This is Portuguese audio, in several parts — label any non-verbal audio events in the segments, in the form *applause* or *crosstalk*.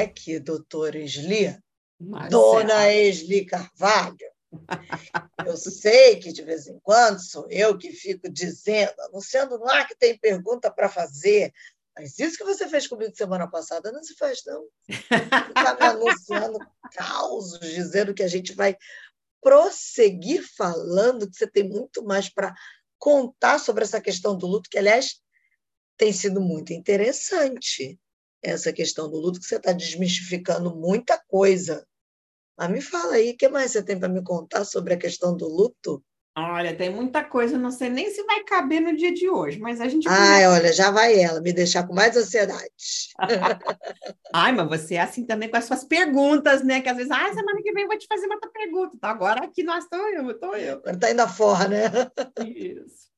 Olha aqui, doutora Esli, dona Esli Carvalho. Eu sei que de vez em quando sou eu que fico dizendo, anunciando no ar que tem pergunta para fazer, mas isso que você fez comigo semana passada não se faz, não. Está me anunciando causos, dizendo que a gente vai prosseguir falando, que você tem muito mais para contar sobre essa questão do luto, que, aliás, tem sido muito interessante essa questão do luto, que você está desmistificando muita coisa. Mas me fala aí, o que mais você tem para me contar sobre a questão do luto? Olha, tem muita coisa, não sei nem se vai caber no dia de hoje, mas a gente. Ai, olha, já vai ela, me deixar com mais ansiedade. *laughs* Ai, mas você é assim também com as suas perguntas, né? Que às vezes, ah, semana que vem eu vou te fazer uma outra pergunta. Então, agora aqui nós estou eu, estou eu. Agora está indo fora, né? Isso.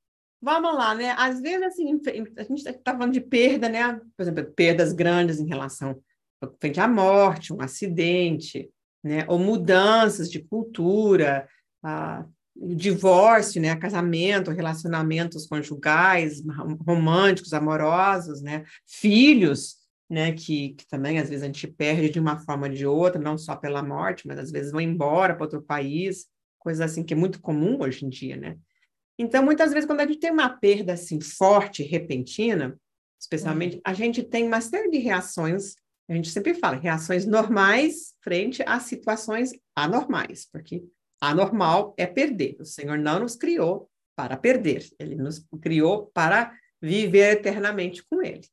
Vamos lá, né? Às vezes, assim, a gente está falando de perda, né? Por exemplo, perdas grandes em relação frente à morte, um acidente, né? Ou mudanças de cultura, a divórcio, né, casamento, relacionamentos conjugais, românticos, amorosos, né, filhos, né, que, que também às vezes a gente perde de uma forma ou de outra, não só pela morte, mas às vezes vão embora para outro país, coisa assim que é muito comum hoje em dia, né? Então, muitas vezes, quando a gente tem uma perda assim forte, repentina, especialmente, uhum. a gente tem uma série de reações, a gente sempre fala, reações normais frente a situações anormais, porque Anormal é perder. O Senhor não nos criou para perder, ele nos criou para viver eternamente com ele.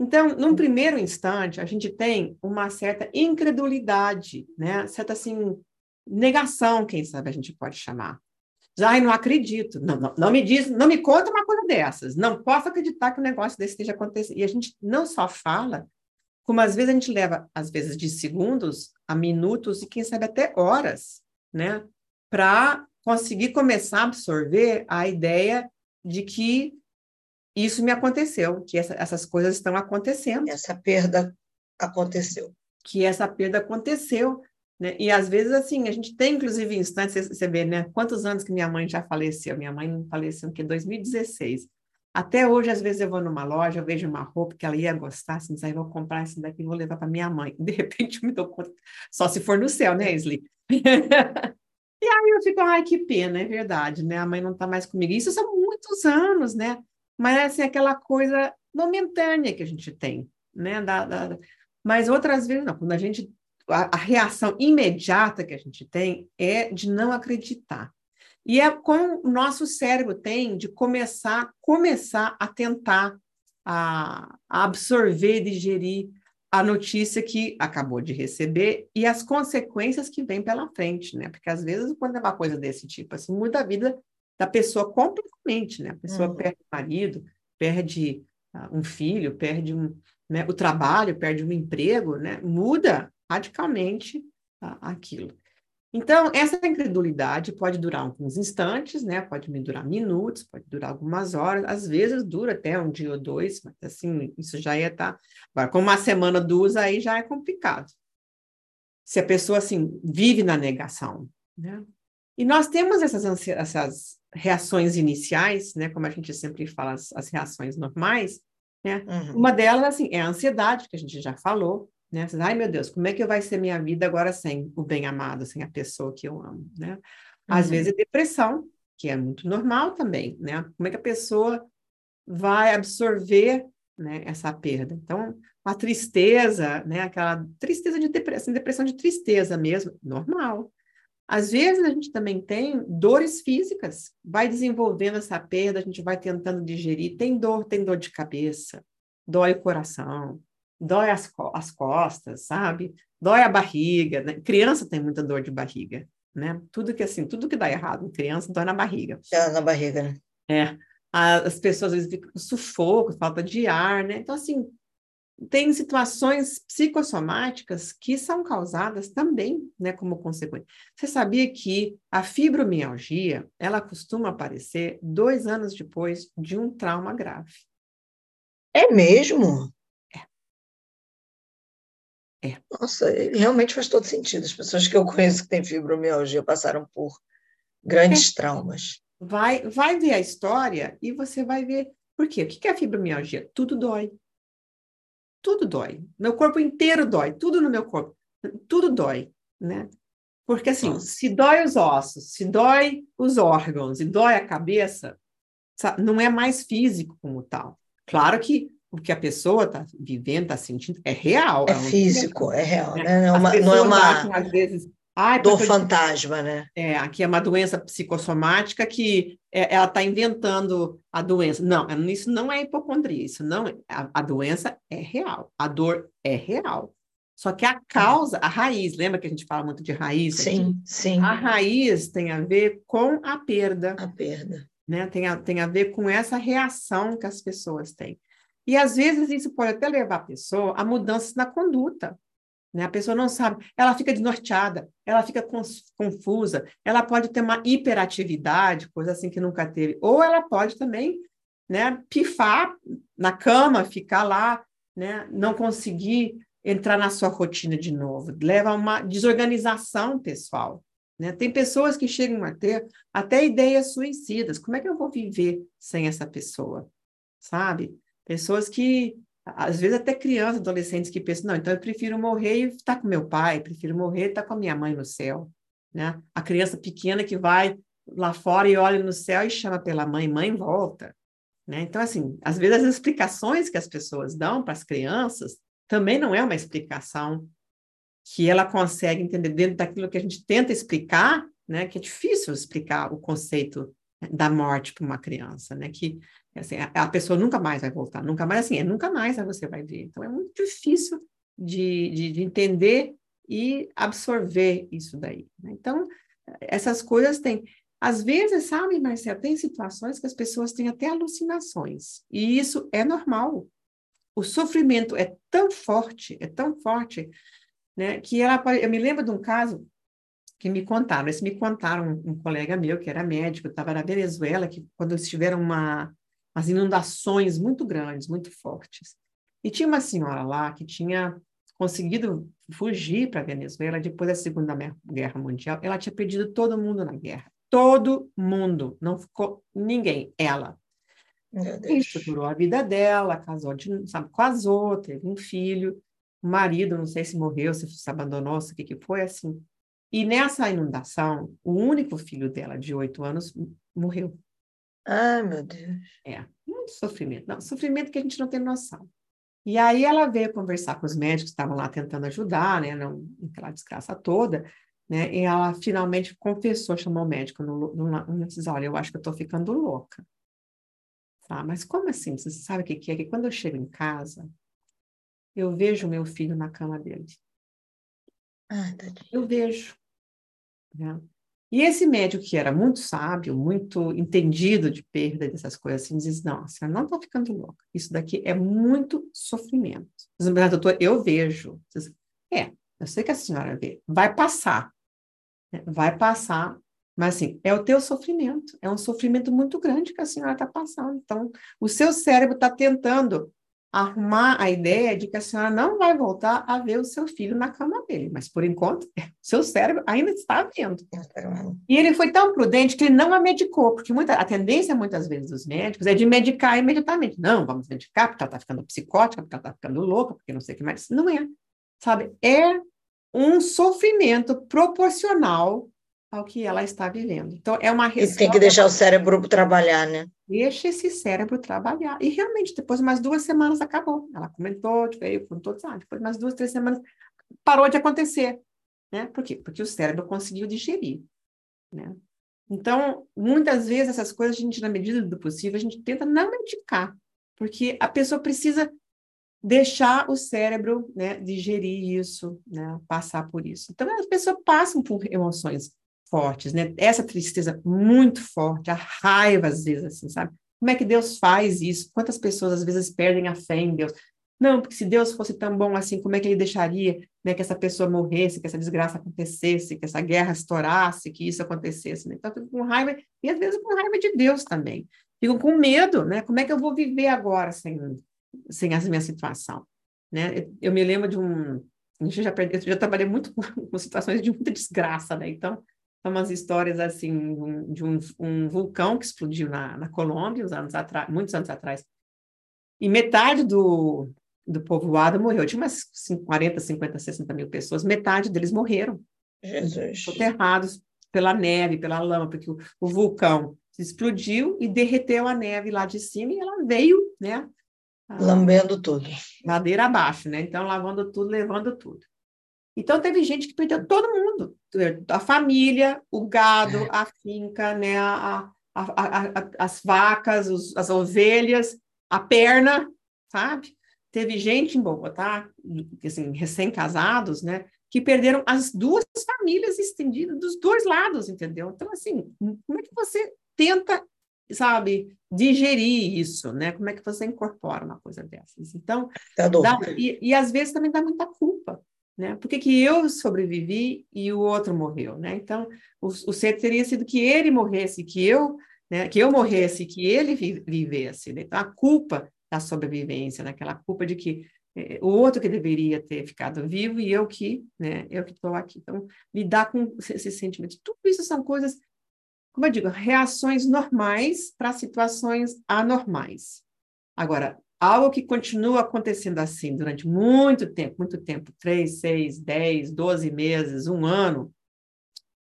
Então, num primeiro instante, a gente tem uma certa incredulidade, né? Certa assim negação, quem sabe a gente pode chamar. Já não acredito, não, não, não me diz, não me conta uma coisa dessas. Não posso acreditar que um negócio desse esteja acontecendo. E a gente não só fala, como às vezes a gente leva, às vezes, de segundos a minutos e quem sabe até horas né, para conseguir começar a absorver a ideia de que isso me aconteceu, que essa, essas coisas estão acontecendo. Essa perda aconteceu. Que essa perda aconteceu. Né? E às vezes, assim, a gente tem, inclusive, instantes, você vê, né? Quantos anos que minha mãe já faleceu? Minha mãe faleceu em 2016. Até hoje, às vezes, eu vou numa loja, eu vejo uma roupa que ela ia gostar, assim, aí vou comprar esse daqui e vou levar para minha mãe. *laughs* De repente, eu me dou conta, só se for no céu, né, Isli? *laughs* e aí eu fico, ai, que pena, é verdade, né? A mãe não está mais comigo. Isso são muitos anos, né? Mas, assim, aquela coisa momentânea que a gente tem, né? Da, da... Mas outras vezes, não. Quando a gente... A, a reação imediata que a gente tem é de não acreditar. E é como o nosso cérebro tem de começar, começar a tentar a, a absorver, digerir a notícia que acabou de receber e as consequências que vêm pela frente, né? Porque às vezes quando é uma coisa desse tipo, assim, muda a vida da pessoa completamente, né? A pessoa uhum. perde o marido, perde uh, um filho, perde um, né, o trabalho, perde um emprego, né? Muda radicalmente uh, aquilo. Então, essa incredulidade pode durar alguns instantes, né? Pode durar minutos, pode durar algumas horas, às vezes dura até um dia ou dois, mas assim, isso já ia estar. Tá... Agora, com uma semana, duas, aí já é complicado. Se a pessoa, assim, vive na negação, né? E nós temos essas, essas reações iniciais, né? Como a gente sempre fala, as, as reações normais, né? Uhum. Uma delas, assim, é a ansiedade, que a gente já falou, né? Ai, meu Deus, como é que vai ser minha vida agora sem o bem-amado, sem a pessoa que eu amo, né? Às uhum. vezes é depressão, que é muito normal também, né? Como é que a pessoa vai absorver né, essa perda? Então, a tristeza, né? Aquela tristeza de depressão, depressão de tristeza mesmo, normal. Às vezes a gente também tem dores físicas, vai desenvolvendo essa perda, a gente vai tentando digerir, tem dor, tem dor de cabeça, dói o coração, dói as, co as costas, sabe? Dói a barriga, né? Criança tem muita dor de barriga, né? Tudo que assim, tudo que dá errado em criança dói na barriga. Dói na barriga, né? É. As pessoas às vezes ficam com sufoco, falta de ar, né? Então, assim, tem situações psicossomáticas que são causadas também, né, como consequência. Você sabia que a fibromialgia, ela costuma aparecer dois anos depois de um trauma grave? É mesmo? É. Nossa, realmente faz todo sentido. As pessoas que eu conheço que têm fibromialgia passaram por grandes é. traumas. Vai, vai ver a história e você vai ver. Por quê? O que é fibromialgia? Tudo dói. tudo dói. Meu corpo inteiro dói, tudo no meu corpo, tudo dói, né? Porque assim, Nossa. se dói os ossos, se dói os órgãos e dói a cabeça, não é mais físico como tal. Claro que o que a pessoa está vivendo, está sentindo, é real. É, é físico, é real, né? Não é uma, não é uma acham, às vezes, dor fantasma, né? É, aqui é uma doença psicossomática que é, ela está inventando a doença. Não, isso não é hipocondria, isso não é, a, a, doença é real, a dor é real. Só que a causa, a raiz, lembra que a gente fala muito de raiz? Sim, aqui? sim. A raiz tem a ver com a perda. A perda. Né? Tem, a, tem a ver com essa reação que as pessoas têm. E às vezes isso pode até levar a pessoa a mudanças na conduta. Né? A pessoa não sabe, ela fica desnorteada, ela fica confusa, ela pode ter uma hiperatividade, coisa assim que nunca teve, ou ela pode também né, pifar na cama, ficar lá, né, não conseguir entrar na sua rotina de novo, leva a uma desorganização pessoal. Né? Tem pessoas que chegam a ter até ideias suicidas. Como é que eu vou viver sem essa pessoa? Sabe? Pessoas que às vezes até crianças, adolescentes que pensam, não, então eu prefiro morrer e estar com meu pai, prefiro morrer e estar com a minha mãe no céu, né? A criança pequena que vai lá fora e olha no céu e chama pela mãe, mãe volta, né? Então, assim, às vezes as explicações que as pessoas dão para as crianças também não é uma explicação que ela consegue entender dentro daquilo que a gente tenta explicar, né? Que é difícil explicar o conceito da morte para uma criança, né? Que Assim, a, a, pessoa nunca mais vai voltar, nunca mais, assim, é nunca mais você vai ver. Então, é muito difícil de, de, de entender e absorver isso daí. Né? Então, essas coisas têm. Às vezes, sabe, Marcelo, tem situações que as pessoas têm até alucinações, e isso é normal. O sofrimento é tão forte, é tão forte, né, que ela Eu me lembro de um caso que me contaram, eles me contaram, um, um colega meu que era médico, estava na Venezuela, que quando eles tiveram uma as inundações muito grandes, muito fortes. E tinha uma senhora lá que tinha conseguido fugir para a Venezuela depois da Segunda Guerra Mundial. Ela tinha perdido todo mundo na guerra. Todo mundo. Não ficou ninguém. Ela. Estruturou a vida dela, casou, de, sabe, casou, teve um filho. O marido, não sei se morreu, se se abandonou, se o que, que foi, assim. E nessa inundação, o único filho dela, de oito anos, morreu. Ai, meu Deus. É, muito sofrimento. Não, sofrimento que a gente não tem noção. E aí ela veio conversar com os médicos que estavam lá tentando ajudar, né, não, aquela desgraça toda, né, e ela finalmente confessou, chamou o médico no, no, no disse, olha, eu acho que eu estou ficando louca. Tá, mas como assim? Você sabe o que, que é? Que quando eu chego em casa, eu vejo meu filho na cama dele. Ah, eu vejo. Né? E esse médico, que era muito sábio, muito entendido de perda dessas coisas, assim, diz: não, a senhora não está ficando louca. Isso daqui é muito sofrimento. Diz, doutor, eu vejo. Diz, é, eu sei que a senhora vê. Vai passar. Né? Vai passar. Mas, assim, é o teu sofrimento. É um sofrimento muito grande que a senhora está passando. Então, o seu cérebro está tentando arrumar a ideia de que a senhora não vai voltar a ver o seu filho na cama dele, mas por enquanto, *laughs* seu cérebro ainda está vendo. E ele foi tão prudente que ele não a medicou, porque muita, a tendência muitas vezes dos médicos é de medicar imediatamente. Não, vamos medicar porque ela está ficando psicótica, porque ela está ficando louca, porque não sei o que mais. Não é, sabe? É um sofrimento proporcional ao que ela está vivendo. Então, é uma resposta... E tem que deixar o cérebro trabalhar, né? Deixa esse cérebro trabalhar. E realmente, depois de mais duas semanas, acabou. Ela comentou, veio, contou, ah, depois de mais duas, três semanas, parou de acontecer. Né? Por quê? Porque o cérebro conseguiu digerir. Né? Então, muitas vezes, essas coisas, a gente, na medida do possível, a gente tenta não medicar, porque a pessoa precisa deixar o cérebro né, digerir isso, né, passar por isso. Então, as pessoas passam por emoções fortes, né? Essa tristeza muito forte, a raiva às vezes, assim, sabe? Como é que Deus faz isso? Quantas pessoas às vezes perdem a fé em Deus? Não, porque se Deus fosse tão bom assim, como é que ele deixaria né, que essa pessoa morresse, que essa desgraça acontecesse, que essa guerra estourasse, que isso acontecesse? Né? Então, fico com raiva, e às vezes com raiva de Deus também. Fico com medo, né? Como é que eu vou viver agora sem, sem essa minha situação? Né? Eu me lembro de um. Eu já, perdi, eu já trabalhei muito com, *laughs* com situações de muita desgraça, né? Então, umas histórias assim de um, um, vulcão que explodiu na, na Colômbia, anos atrás, muitos anos atrás. E metade do, do povoado morreu. Tinha umas 40, 50, 60 mil pessoas, metade deles morreram. Jesus. Soterrados pela neve, pela lama, porque o, o vulcão explodiu e derreteu a neve lá de cima e ela veio, né? Lambendo tudo. Ladeira abaixo, né? Então, lavando tudo, levando tudo. Então, teve gente que perdeu todo mundo. A família, o gado, é. a finca, né? A, a, a, as vacas, os, as ovelhas, a perna, sabe? Teve gente em Bogotá, assim, recém-casados, né? Que perderam as duas famílias estendidas dos dois lados, entendeu? Então, assim, como é que você tenta, sabe, digerir isso, né? Como é que você incorpora uma coisa dessas? Então, tá dá, e, e às vezes também dá muita culpa, né? Por que, que eu sobrevivi e o outro morreu, né? Então, o, o certo teria sido que ele morresse, que eu, né? Que eu morresse, que ele vivesse. Né? Então, a culpa da sobrevivência, naquela culpa de que é, o outro que deveria ter ficado vivo e eu que, né? Eu que estou aqui. Então, lidar com esses sentimentos, tudo isso são coisas como eu digo, reações normais para situações anormais. Agora, algo que continua acontecendo assim durante muito tempo, muito tempo, três, seis, dez, doze meses, um ano,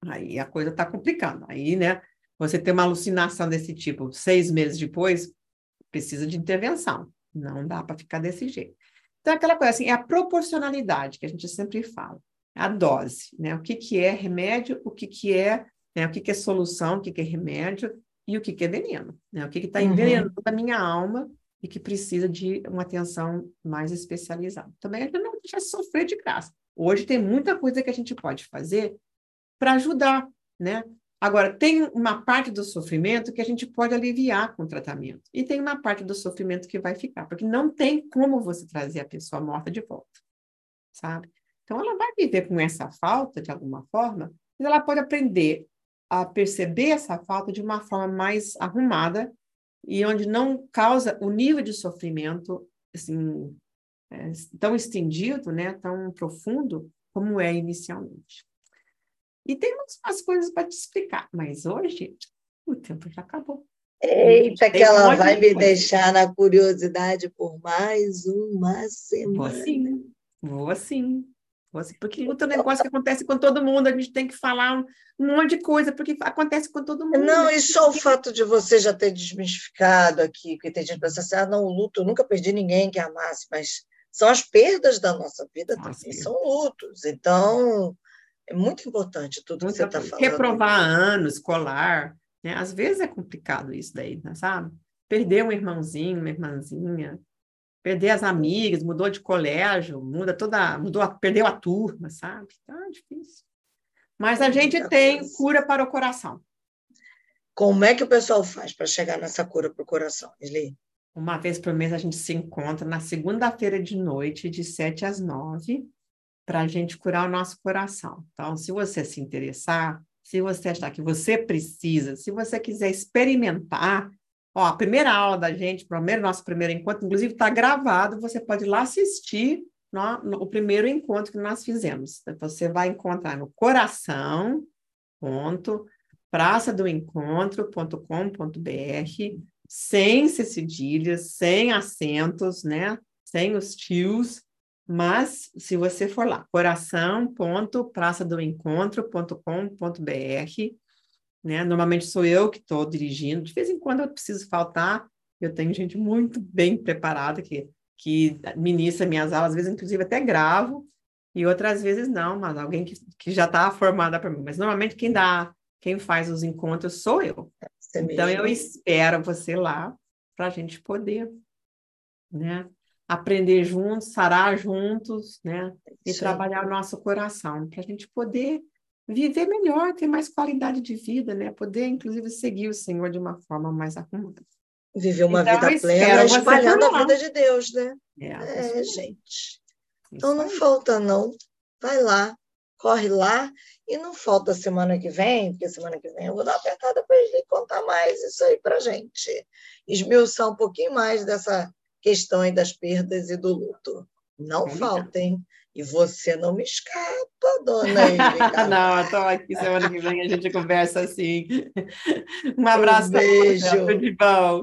aí a coisa está complicando. Aí, né, você tem uma alucinação desse tipo, seis meses depois, precisa de intervenção. Não dá para ficar desse jeito. Então, aquela coisa assim, é a proporcionalidade que a gente sempre fala, a dose, né? O que, que é remédio, o que, que é né? O que, que é solução, o que, que é remédio e o que, que é veneno. Né? O que está envenenando uhum. a minha alma e que precisa de uma atenção mais especializada. Também a gente não deixa sofrer de graça. Hoje tem muita coisa que a gente pode fazer para ajudar, né? Agora, tem uma parte do sofrimento que a gente pode aliviar com o tratamento, e tem uma parte do sofrimento que vai ficar, porque não tem como você trazer a pessoa morta de volta, sabe? Então, ela vai viver com essa falta de alguma forma, mas ela pode aprender a perceber essa falta de uma forma mais arrumada e onde não causa o nível de sofrimento assim é, tão estendido, né, tão profundo como é inicialmente. E temos umas coisas para te explicar, mas hoje o tempo já acabou. Eita, que ela vai me coisa. deixar na curiosidade por mais uma semana. Vou sim, vou sim. Porque luta é um negócio que acontece com todo mundo, a gente tem que falar um, monte de coisa, porque acontece com todo mundo. Não, e só o fato de você já ter desmistificado aqui, que tem gente que pensa assim, ah, não, o luto, eu nunca perdi ninguém que amasse, mas são as perdas da nossa vida nossa, também, são lutos. Então, é muito importante tudo muito que você está falando. Reprovar ano escolar, né? às vezes é complicado isso daí, né? sabe? Perder um irmãozinho, uma irmãzinha, perder as amigas, mudou de colégio, muda toda, mudou, perdeu a turma, sabe? Tá difícil. Mas a gente tem cura para o coração. Como é que o pessoal faz para chegar nessa cura para o coração, Eli? Uma vez por mês a gente se encontra na segunda-feira de noite, de 7 às 9, para a gente curar o nosso coração. Então, se você se interessar, se você achar que você precisa, se você quiser experimentar, Ó, a primeira aula da gente, primeiro nosso primeiro encontro, inclusive está gravado, você pode ir lá assistir no, no, o primeiro encontro que nós fizemos. Você vai encontrar no coração, ponto, praça do encontro.com.br, sem cedilhas, sem acentos, né? Sem os tios, mas se você for lá, coração.praçadoencontro.com.br, né? Normalmente sou eu que estou dirigindo, de vez em quando eu preciso faltar, eu tenho gente muito bem preparada que, que ministra minhas aulas, às vezes, inclusive, até gravo, e outras vezes não, mas alguém que, que já está formada para mim. Mas normalmente quem dá, quem faz os encontros sou eu. Você então mesmo. eu espero você lá para a gente poder, né? Aprender juntos, sarar juntos, né? E Sim. trabalhar o nosso coração, para a gente poder viver melhor, ter mais qualidade de vida, né? Poder, inclusive, seguir o Senhor de uma forma mais arrumada. Viver uma então, vida plena, espalhando a vida de Deus, né? É, é gente. Então não falta, não. Vai lá, corre lá, e não falta semana que vem, porque semana que vem eu vou dar uma apertada para ele contar mais isso aí para gente. Esmiuçar um pouquinho mais dessa questão aí das perdas e do luto. Não faltem. E você não me escapa, dona Erika. *laughs* não, estou aqui semana que vem, a gente conversa assim. *laughs* Um abraço. Um beijo. Tudo de bom.